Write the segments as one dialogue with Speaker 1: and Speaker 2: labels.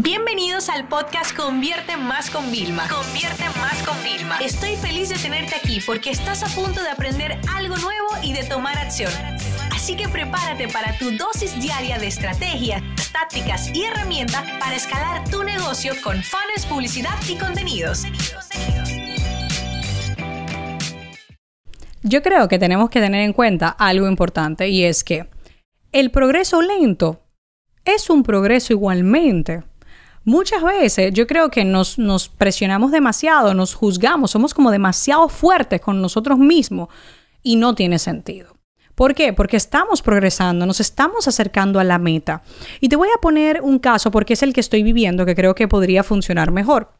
Speaker 1: Bienvenidos al podcast Convierte Más con Vilma. Convierte Más con Vilma. Estoy feliz de tenerte aquí porque estás a punto de aprender algo nuevo y de tomar acción. Así que prepárate para tu dosis diaria de estrategias, tácticas y herramientas para escalar tu negocio con fans, publicidad y contenidos.
Speaker 2: Yo creo que tenemos que tener en cuenta algo importante y es que el progreso lento es un progreso igualmente. Muchas veces yo creo que nos, presionamos demasiado, nos juzgamos, somos como demasiado fuertes con nosotros mismos y no tiene sentido. ¿Por qué? Porque estamos progresando, nos estamos acercando a la meta. Y te voy a poner un caso porque es el que estoy viviendo que creo que podría funcionar mejor.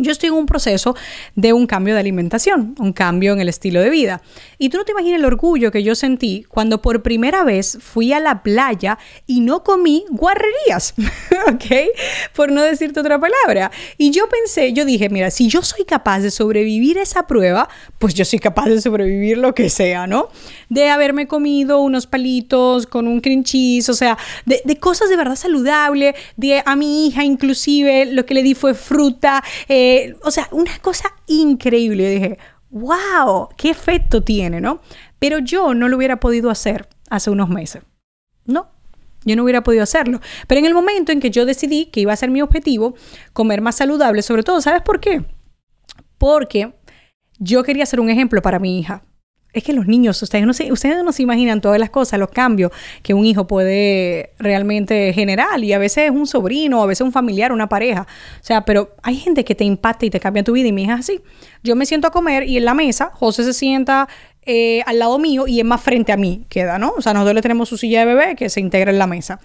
Speaker 2: Yo estoy en un proceso de un cambio de alimentación, un cambio en el estilo de vida. Y tú no te imaginas el orgullo que yo sentí cuando por primera vez fui a la playa y no comí guarrerías, ¿ok? Por no decirte otra palabra. Y yo pensé, yo dije, mira, si yo soy capaz de sobrevivir esa prueba, pues yo soy capaz de sobrevivir lo que sea, ¿no? De haberme comido unos palitos con un cream cheese, o sea, de, de cosas de verdad saludables, de a mi hija inclusive lo que le di fue fruta. Eh, eh, o sea, una cosa increíble. Yo dije, wow, qué efecto tiene, ¿no? Pero yo no lo hubiera podido hacer hace unos meses. No, yo no hubiera podido hacerlo. Pero en el momento en que yo decidí que iba a ser mi objetivo, comer más saludable, sobre todo, ¿sabes por qué? Porque yo quería ser un ejemplo para mi hija es que los niños, ustedes no, se, ustedes no se imaginan todas las cosas, los cambios que un hijo puede realmente generar. Y a veces es un sobrino, a veces un familiar, una pareja. O sea, pero hay gente que te impacta y te cambia tu vida. Y mi hija así. Yo me siento a comer y en la mesa, José se sienta eh, al lado mío y es más frente a mí, queda, ¿no? O sea, nosotros le tenemos su silla de bebé que se integra en la mesa.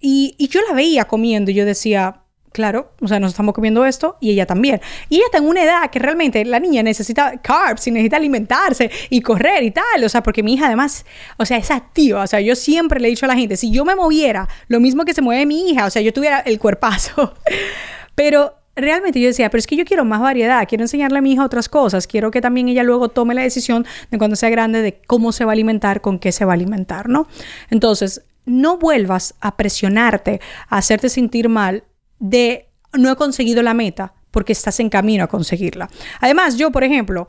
Speaker 2: Y, y yo la veía comiendo y yo decía, Claro, o sea, nos estamos comiendo esto y ella también. Y ella está en una edad que realmente la niña necesita carbs y necesita alimentarse y correr y tal. O sea, porque mi hija además, o sea, es activa. O sea, yo siempre le he dicho a la gente, si yo me moviera lo mismo que se mueve mi hija, o sea, yo tuviera el cuerpazo. Pero realmente yo decía, pero es que yo quiero más variedad, quiero enseñarle a mi hija otras cosas, quiero que también ella luego tome la decisión de cuando sea grande de cómo se va a alimentar, con qué se va a alimentar, ¿no? Entonces, no vuelvas a presionarte, a hacerte sentir mal de no he conseguido la meta porque estás en camino a conseguirla. Además, yo, por ejemplo,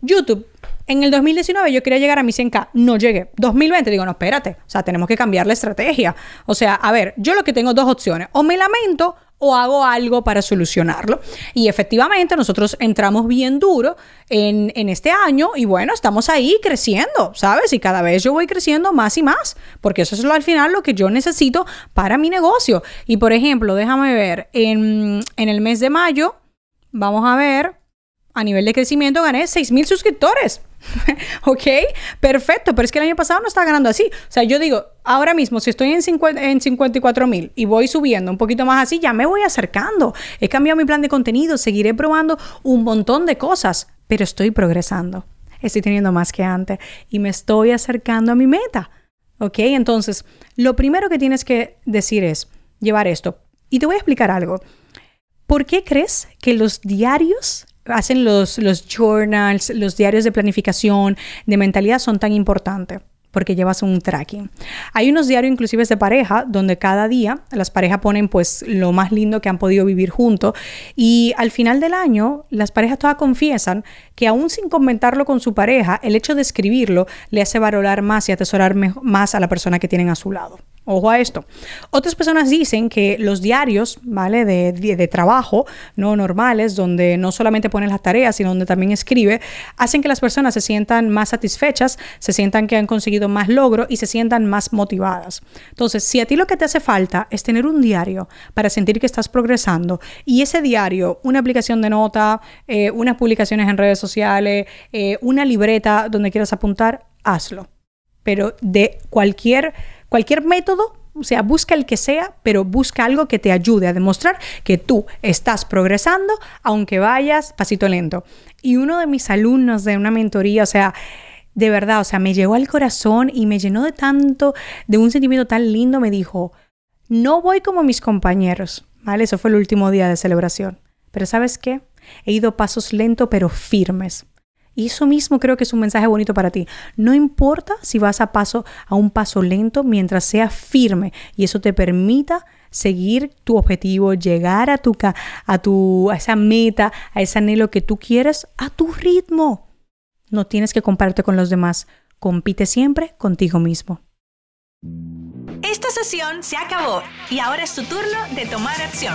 Speaker 2: YouTube, en el 2019 yo quería llegar a mi 100K, no llegué. 2020 digo, no, espérate, o sea, tenemos que cambiar la estrategia. O sea, a ver, yo lo que tengo dos opciones, o me lamento o hago algo para solucionarlo. Y efectivamente nosotros entramos bien duro en, este año y bueno, estamos ahí creciendo, ¿sabes? Y cada vez yo voy creciendo más y más, porque eso es lo, al final lo que yo necesito para mi negocio. Y por ejemplo, déjame ver, en, en el mes de mayo, vamos a ver, a nivel de crecimiento gané 6.000 suscriptores. ¿Ok? Perfecto, pero es que el año pasado no estaba ganando así. O sea, yo digo, ahora mismo, si estoy en, 50, en 54 mil y voy subiendo un poquito más así, ya me voy acercando. He cambiado mi plan de contenido, seguiré probando un montón de cosas, pero estoy progresando. Estoy teniendo más que antes y me estoy acercando a mi meta. ¿Ok? Entonces, lo primero que tienes que decir es llevar esto. Y te voy a explicar algo. ¿Por qué crees que los diarios hacen los, los journals, los diarios de planificación, de mentalidad son tan importantes porque llevas un tracking. Hay unos diarios inclusive de pareja donde cada día las parejas ponen pues lo más lindo que han podido vivir juntos y al final del año las parejas todas confiesan que aún sin comentarlo con su pareja, el hecho de escribirlo le hace valorar más y atesorar más a la persona que tienen a su lado. Ojo a esto. Otras personas dicen que los diarios, ¿vale? De, de, trabajo, no normales, donde no solamente ponen las tareas, sino donde también escribe, hacen que las personas se sientan más satisfechas, se sientan que han conseguido más logro y se sientan más motivadas. Entonces, si a ti lo que te hace falta es tener un diario para sentir que estás progresando y ese diario, una aplicación de nota, eh, unas publicaciones en redes sociales, eh, una libreta donde quieras apuntar, hazlo. Pero de cualquier Cualquier método, o sea, busca el que sea, pero busca algo que te ayude a demostrar que tú estás progresando, aunque vayas pasito lento. Y uno de mis alumnos de una mentoría, o sea, de verdad, o sea, me llegó al corazón y me llenó de tanto, de un sentimiento tan lindo, me dijo, no voy como mis compañeros, ¿vale? Eso fue el último día de celebración. Pero ¿sabes qué? He ido pasos lentos pero firmes. Y eso mismo creo que es un mensaje bonito para ti. No importa si vas a paso a un paso lento mientras sea firme y eso te permita seguir tu objetivo, llegar a tu, a tu a esa meta, a ese anhelo que tú quieres a tu ritmo. No tienes que compararte con los demás. Compite siempre contigo mismo.
Speaker 1: Esta sesión se acabó y ahora es tu turno de tomar acción.